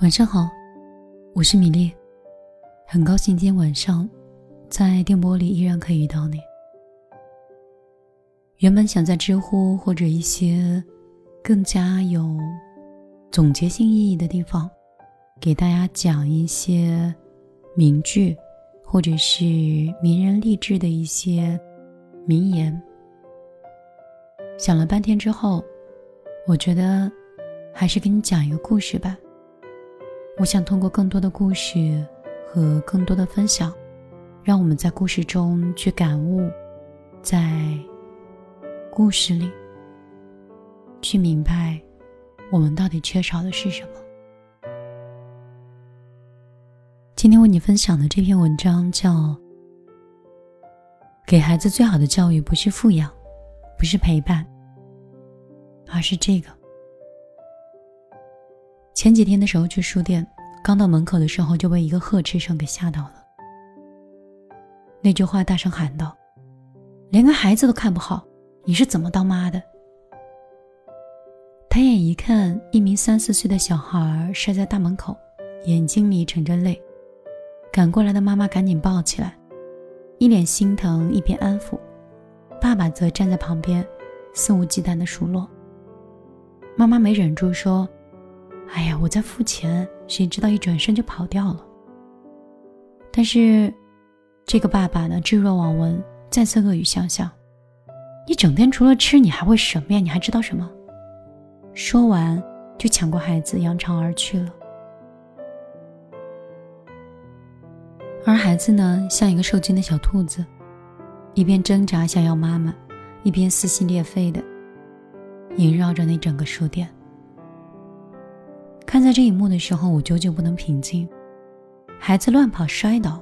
晚上好，我是米粒，很高兴今天晚上在电波里依然可以遇到你。原本想在知乎或者一些更加有总结性意义的地方，给大家讲一些名句，或者是名人励志的一些名言。想了半天之后，我觉得还是给你讲一个故事吧。我想通过更多的故事和更多的分享，让我们在故事中去感悟，在故事里去明白我们到底缺少的是什么。今天为你分享的这篇文章叫《给孩子最好的教育不是富养，不是陪伴，而是这个》。前几天的时候去书店，刚到门口的时候就被一个呵斥声给吓到了。那句话大声喊道：“连个孩子都看不好，你是怎么当妈的？”抬眼一看，一名三四岁的小孩儿摔在大门口，眼睛里盛着泪。赶过来的妈妈赶紧抱起来，一脸心疼，一边安抚。爸爸则站在旁边，肆无忌惮的数落。妈妈没忍住说。哎呀，我在付钱，谁知道一转身就跑掉了。但是，这个爸爸呢，置若罔闻，再次恶语相向：“你整天除了吃，你还会什么呀？你还知道什么？”说完，就抢过孩子，扬长而去了。而孩子呢，像一个受惊的小兔子，一边挣扎想要妈妈，一边撕心裂肺的萦绕着那整个书店。看在这一幕的时候，我久久不能平静。孩子乱跑摔倒，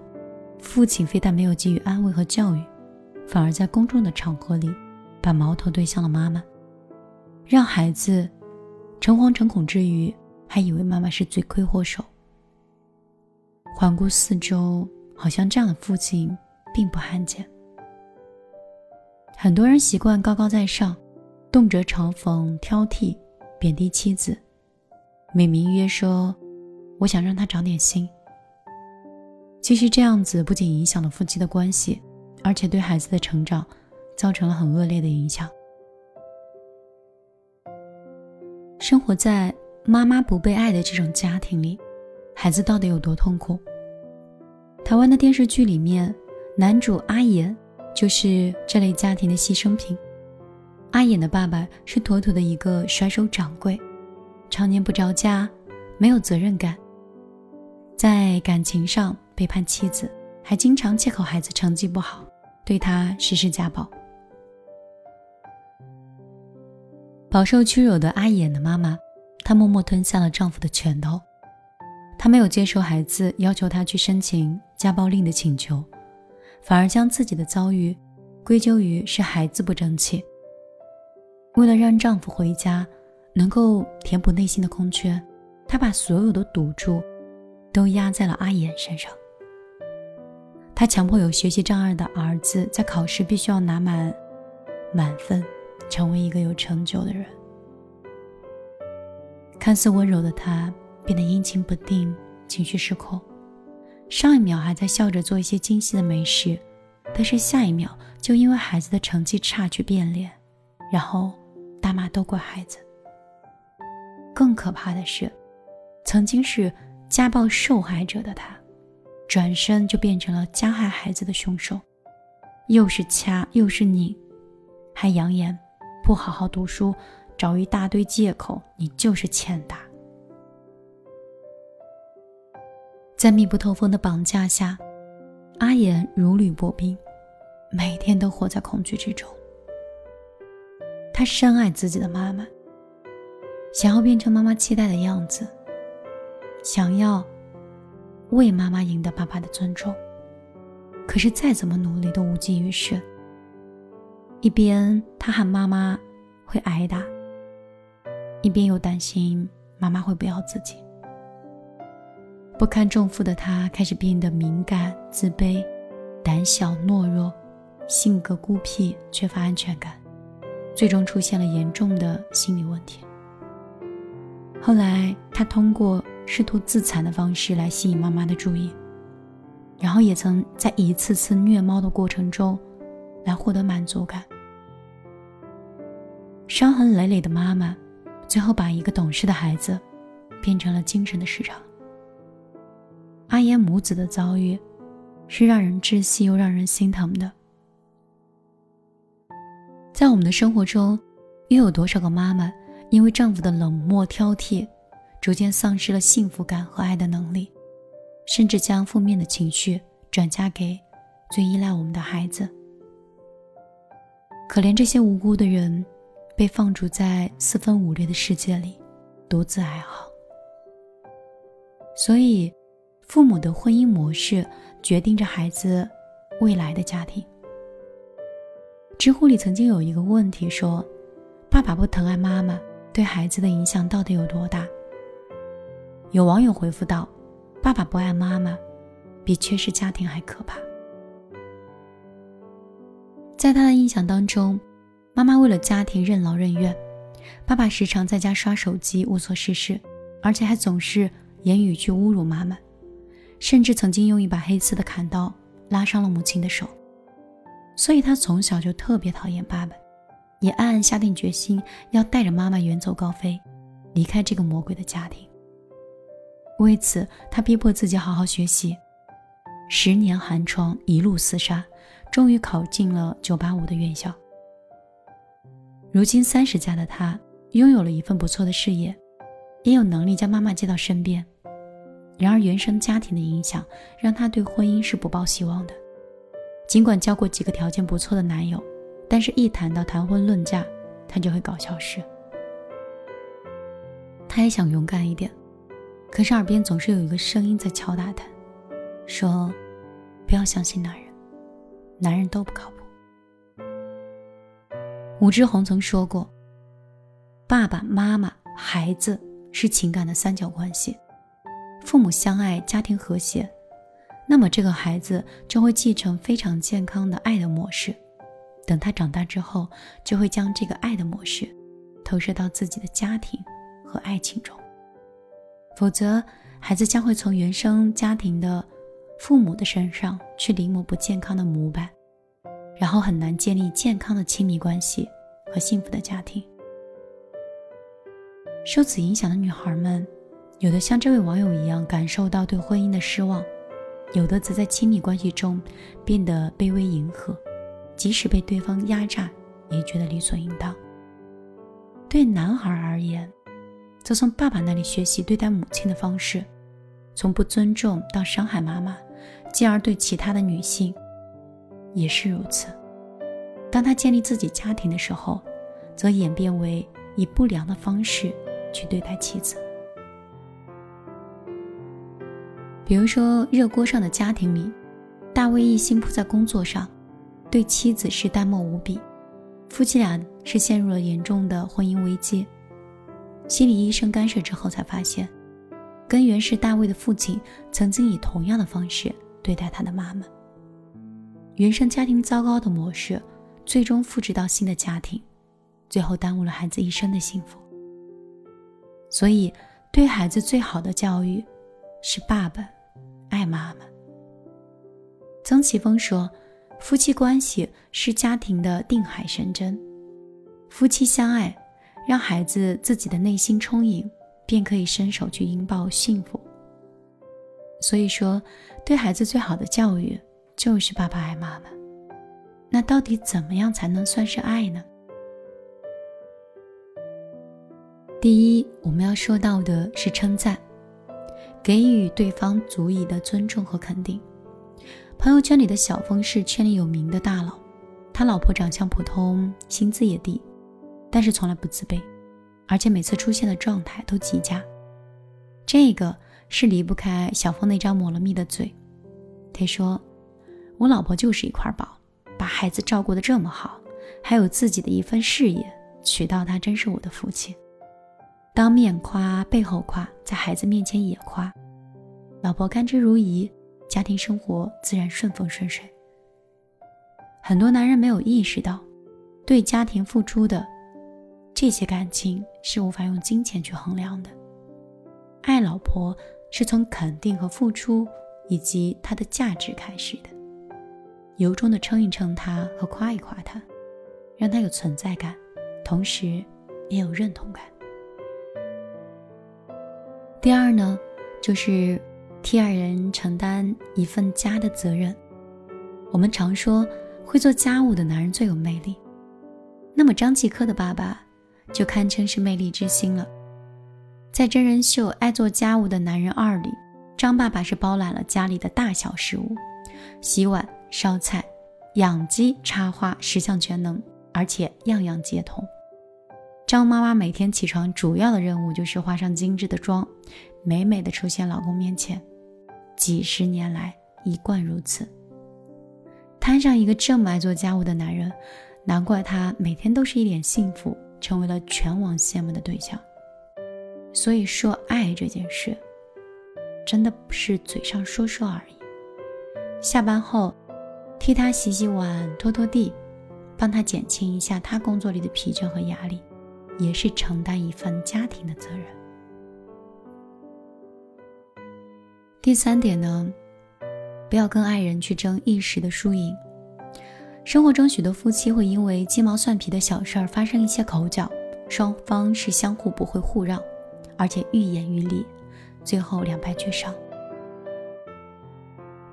父亲非但没有给予安慰和教育，反而在公众的场合里，把矛头对向了妈妈，让孩子诚惶诚恐之余，还以为妈妈是罪魁祸首。环顾四周，好像这样的父亲并不罕见。很多人习惯高高在上，动辄嘲讽、挑剔、贬低妻子。美名曰说：“我想让他长点心。”其实这样子不仅影响了夫妻的关系，而且对孩子的成长造成了很恶劣的影响。生活在妈妈不被爱的这种家庭里，孩子到底有多痛苦？台湾的电视剧里面，男主阿衍就是这类家庭的牺牲品。阿衍的爸爸是妥妥的一个甩手掌柜。常年不着家，没有责任感，在感情上背叛妻子，还经常借口孩子成绩不好，对他实施家暴。饱受屈辱的阿衍的妈妈，她默默吞下了丈夫的拳头，她没有接受孩子要求她去申请家暴令的请求，反而将自己的遭遇归咎于是孩子不争气。为了让丈夫回家。能够填补内心的空缺，他把所有的赌注都压在了阿衍身上。他强迫有学习障碍的儿子在考试必须要拿满满分，成为一个有成就的人。看似温柔的他变得阴晴不定，情绪失控。上一秒还在笑着做一些精细的美食，但是下一秒就因为孩子的成绩差去变脸，然后大骂都怪孩子。更可怕的是，曾经是家暴受害者的他，转身就变成了加害孩子的凶手，又是掐又是拧，还扬言不好好读书，找一大堆借口，你就是欠打。在密不透风的绑架下，阿言如履薄冰，每天都活在恐惧之中。他深爱自己的妈妈。想要变成妈妈期待的样子，想要为妈妈赢得爸爸的尊重，可是再怎么努力都无济于事。一边他喊妈妈会挨打，一边又担心妈妈会不要自己。不堪重负的他开始变得敏感、自卑、胆小、懦弱，性格孤僻，缺乏安全感，最终出现了严重的心理问题。后来，他通过试图自残的方式来吸引妈妈的注意，然后也曾在一次次虐猫的过程中来获得满足感。伤痕累累的妈妈，最后把一个懂事的孩子变成了精神的市场。阿言母子的遭遇是让人窒息又让人心疼的。在我们的生活中，又有多少个妈妈因为丈夫的冷漠挑剔？逐渐丧失了幸福感和爱的能力，甚至将负面的情绪转嫁给最依赖我们的孩子。可怜这些无辜的人，被放逐在四分五裂的世界里，独自哀嚎。所以，父母的婚姻模式决定着孩子未来的家庭。知乎里曾经有一个问题说：“爸爸不疼爱妈妈，对孩子的影响到底有多大？”有网友回复道：“爸爸不爱妈妈，比缺失家庭还可怕。”在他的印象当中，妈妈为了家庭任劳任怨，爸爸时常在家刷手机无所事事，而且还总是言语去侮辱妈妈，甚至曾经用一把黑色的砍刀拉伤了母亲的手。所以他从小就特别讨厌爸爸，也暗暗下定决心要带着妈妈远走高飞，离开这个魔鬼的家庭。为此，他逼迫自己好好学习，十年寒窗，一路厮杀，终于考进了985的院校。如今三十加的他，拥有了一份不错的事业，也有能力将妈妈接到身边。然而，原生家庭的影响让他对婚姻是不抱希望的。尽管交过几个条件不错的男友，但是一谈到谈婚论嫁，他就会搞消失。他也想勇敢一点。可是耳边总是有一个声音在敲打他，说：“不要相信男人，男人都不靠谱。”武志红曾说过：“爸爸妈妈、孩子是情感的三角关系，父母相爱，家庭和谐，那么这个孩子就会继承非常健康的爱的模式。等他长大之后，就会将这个爱的模式投射到自己的家庭和爱情中。”否则，孩子将会从原生家庭的父母的身上去临摹不健康的模板，然后很难建立健康的亲密关系和幸福的家庭。受此影响的女孩们，有的像这位网友一样感受到对婚姻的失望，有的则在亲密关系中变得卑微迎合，即使被对方压榨，也觉得理所应当。对男孩而言，则从爸爸那里学习对待母亲的方式，从不尊重到伤害妈妈，进而对其他的女性也是如此。当他建立自己家庭的时候，则演变为以不良的方式去对待妻子。比如说，热锅上的家庭里，大卫一心扑在工作上，对妻子是淡漠无比，夫妻俩是陷入了严重的婚姻危机。心理医生干涉之后，才发现，根源是大卫的父亲曾经以同样的方式对待他的妈妈。原生家庭糟糕的模式，最终复制到新的家庭，最后耽误了孩子一生的幸福。所以，对孩子最好的教育，是爸爸爱妈妈。曾奇峰说：“夫妻关系是家庭的定海神针，夫妻相爱。”让孩子自己的内心充盈，便可以伸手去拥抱幸福。所以说，对孩子最好的教育就是爸爸爱妈妈。那到底怎么样才能算是爱呢？第一，我们要说到的是称赞，给予对方足以的尊重和肯定。朋友圈里的小峰是圈里有名的大佬，他老婆长相普通，薪资也低。但是从来不自卑，而且每次出现的状态都极佳。这个是离不开小峰那张抹了蜜的嘴。他说：“我老婆就是一块宝，把孩子照顾得这么好，还有自己的一份事业，娶到她真是我的福气。当面夸，背后夸，在孩子面前也夸，老婆甘之如饴，家庭生活自然顺风顺水。很多男人没有意识到，对家庭付出的。”这些感情是无法用金钱去衡量的。爱老婆是从肯定和付出以及她的价值开始的，由衷的称一称她和夸一夸她，让她有存在感，同时也有认同感。第二呢，就是替爱人承担一份家的责任。我们常说，会做家务的男人最有魅力。那么张继科的爸爸就堪称是魅力之星了。在真人秀《爱做家务的男人二》里，张爸爸是包揽了家里的大小事务，洗碗、烧菜、养鸡、插花，十项全能，而且样样皆通。张妈妈每天起床主要的任务就是化上精致的妆，美美的出现老公面前。几十年来一贯如此。摊上一个这么爱做家务的男人，难怪他每天都是一脸幸福，成为了全网羡慕的对象。所以说，爱这件事，真的不是嘴上说说而已。下班后，替他洗洗碗、拖拖地，帮他减轻一下他工作里的疲倦和压力。也是承担一份家庭的责任。第三点呢，不要跟爱人去争一时的输赢。生活中，许多夫妻会因为鸡毛蒜皮的小事儿发生一些口角，双方是相互不会互让，而且愈演愈烈，最后两败俱伤。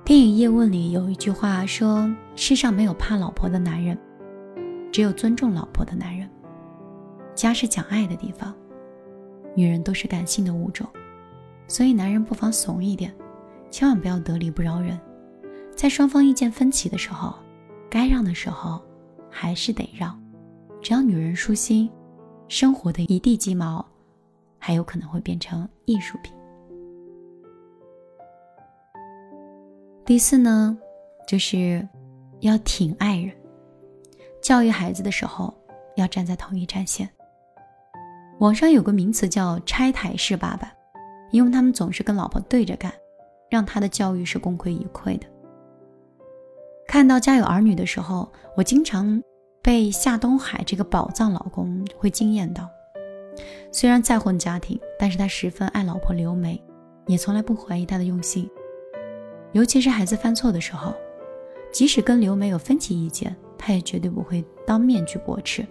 电影《叶问》里有一句话说：“世上没有怕老婆的男人，只有尊重老婆的男人。”家是讲爱的地方，女人都是感性的物种，所以男人不妨怂一点，千万不要得理不饶人。在双方意见分歧的时候，该让的时候还是得让。只要女人舒心，生活的一地鸡毛还有可能会变成艺术品。第四呢，就是要挺爱人，教育孩子的时候要站在同一战线。网上有个名词叫“拆台式爸爸”，因为他们总是跟老婆对着干，让他的教育是功亏一篑的。看到《家有儿女》的时候，我经常被夏东海这个宝藏老公会惊艳到。虽然再婚家庭，但是他十分爱老婆刘梅，也从来不怀疑他的用心。尤其是孩子犯错的时候，即使跟刘梅有分歧意见，他也绝对不会当面去驳斥，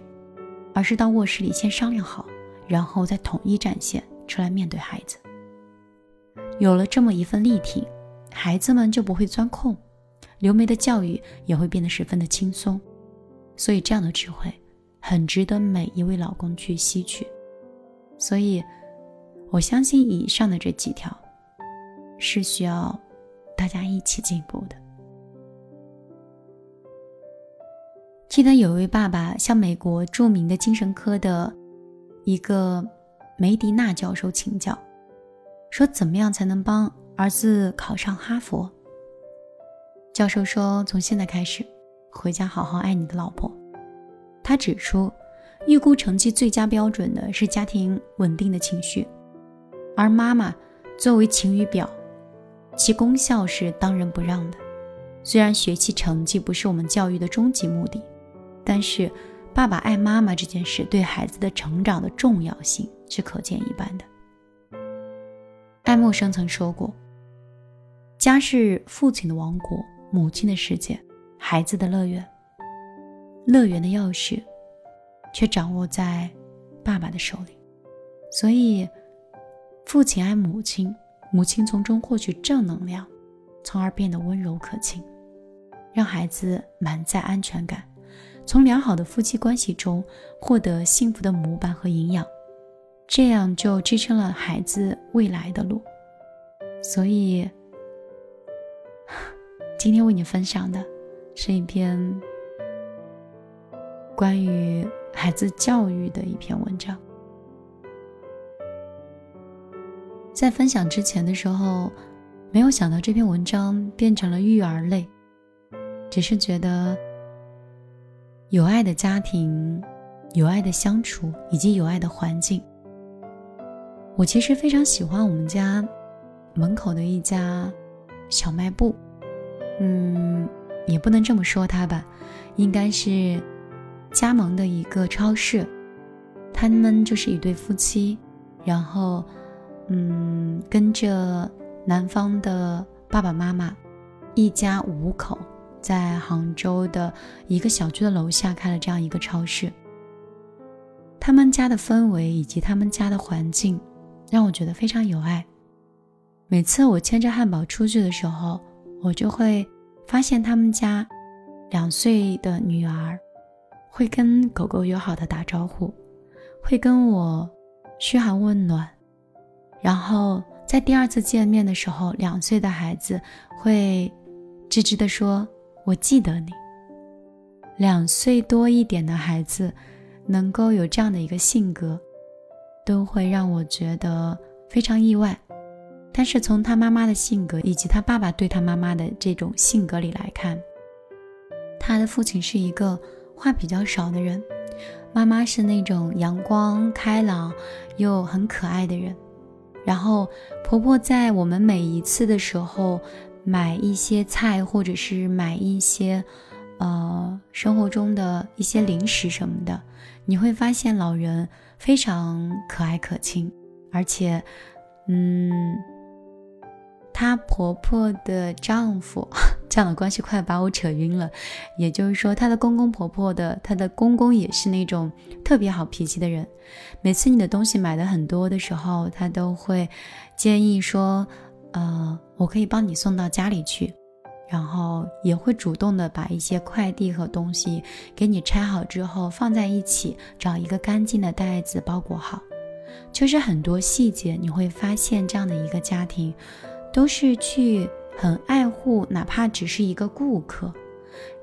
而是到卧室里先商量好。然后再统一战线出来面对孩子。有了这么一份力挺，孩子们就不会钻空，刘梅的教育也会变得十分的轻松。所以这样的智慧很值得每一位老公去吸取。所以，我相信以上的这几条是需要大家一起进步的。记得有一位爸爸向美国著名的精神科的。一个梅迪纳教授请教，说：“怎么样才能帮儿子考上哈佛？”教授说：“从现在开始，回家好好爱你的老婆。”他指出，预估成绩最佳标准的是家庭稳定的情绪，而妈妈作为晴雨表，其功效是当仁不让的。虽然学习成绩不是我们教育的终极目的，但是。爸爸爱妈妈这件事对孩子的成长的重要性是可见一斑的。爱默生曾说过：“家是父亲的王国，母亲的世界，孩子的乐园。乐园的钥匙却掌握在爸爸的手里。所以，父亲爱母亲，母亲从中获取正能量，从而变得温柔可亲，让孩子满载安全感。”从良好的夫妻关系中获得幸福的模板和营养，这样就支撑了孩子未来的路。所以，今天为你分享的是一篇关于孩子教育的一篇文章。在分享之前的时候，没有想到这篇文章变成了育儿类，只是觉得。有爱的家庭，有爱的相处，以及有爱的环境。我其实非常喜欢我们家门口的一家小卖部，嗯，也不能这么说它吧，应该是加盟的一个超市。他们就是一对夫妻，然后嗯，跟着男方的爸爸妈妈，一家五口，在杭州的一个小区的楼下开了这样一个超市。他们家的氛围以及他们家的环境，让我觉得非常有爱。每次我牵着汉堡出去的时候，我就会发现他们家两岁的女儿会跟狗狗友好的打招呼，会跟我嘘寒问暖。然后在第二次见面的时候，两岁的孩子会吱吱的说：“我记得你。”两岁多一点的孩子能够有这样的一个性格，都会让我觉得非常意外。但是从他妈妈的性格以及他爸爸对他妈妈的这种性格里来看，他的父亲是一个话比较少的人，妈妈是那种阳光开朗又很可爱的人。然后，婆婆在我们每一次的时候买一些菜，或者是买一些，呃，生活中的一些零食什么的，你会发现老人非常可爱可亲，而且，嗯。她婆婆的丈夫，这样的关系快把我扯晕了。也就是说，她的公公婆婆的，她的公公也是那种特别好脾气的人。每次你的东西买的很多的时候，他都会建议说：“呃，我可以帮你送到家里去。”然后也会主动的把一些快递和东西给你拆好之后放在一起，找一个干净的袋子包裹好。就是很多细节，你会发现这样的一个家庭。都是去很爱护，哪怕只是一个顾客，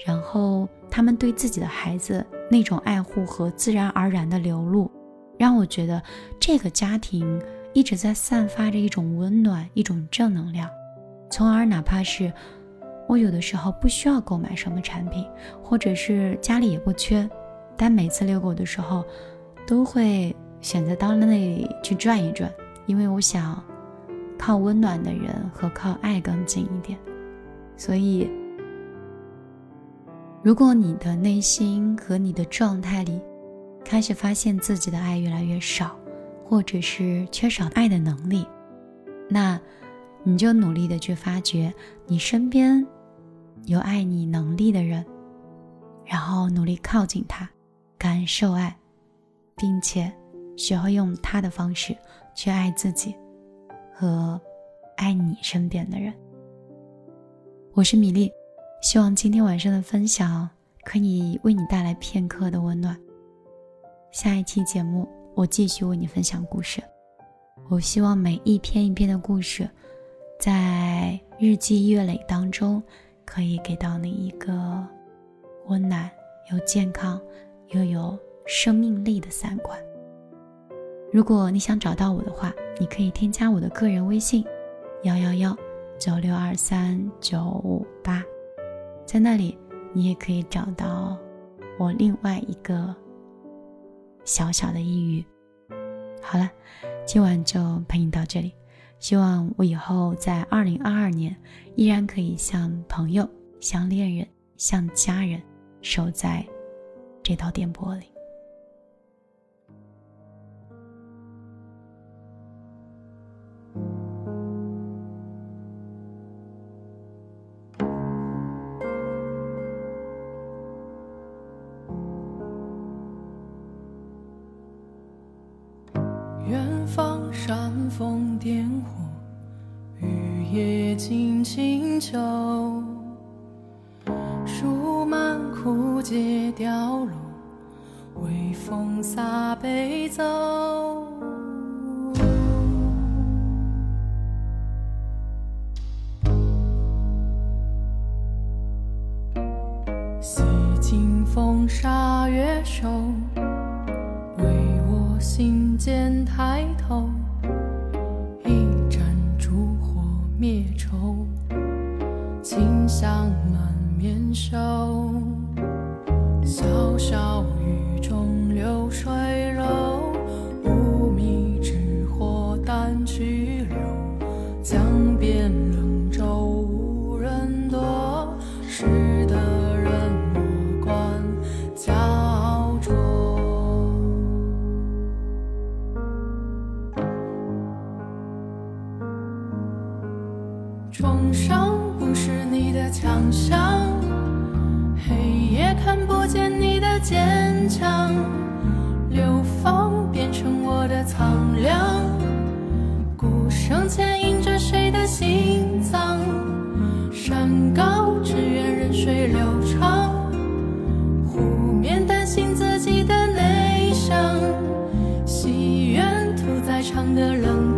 然后他们对自己的孩子那种爱护和自然而然的流露，让我觉得这个家庭一直在散发着一种温暖，一种正能量。从而哪怕是我有的时候不需要购买什么产品，或者是家里也不缺，但每次遛狗的时候，都会选择到那里去转一转，因为我想。靠温暖的人和靠爱更近一点，所以，如果你的内心和你的状态里开始发现自己的爱越来越少，或者是缺少爱的能力，那你就努力的去发掘你身边有爱你能力的人，然后努力靠近他，感受爱，并且学会用他的方式去爱自己。和爱你身边的人，我是米粒，希望今天晚上的分享可以为你带来片刻的温暖。下一期节目，我继续为你分享故事。我希望每一篇一篇的故事，在日积月累当中，可以给到你一个温暖又健康又有生命力的三观。如果你想找到我的话，你可以添加我的个人微信：幺幺幺九六二三九五八，在那里你也可以找到我另外一个小小的抑郁。好了，今晚就陪你到这里，希望我以后在二零二二年依然可以像朋友、像恋人、像家人守在这道电波里。洒杯走。洗尽风沙月瘦，为我心间抬头。一盏烛火灭愁，清香满面袖。小小墙上，黑夜看不见你的坚强，流放变成我的苍凉，鼓声牵引着谁的心脏？山高只愿任水流长，湖面担心自己的内伤，戏院屠宰场的冷。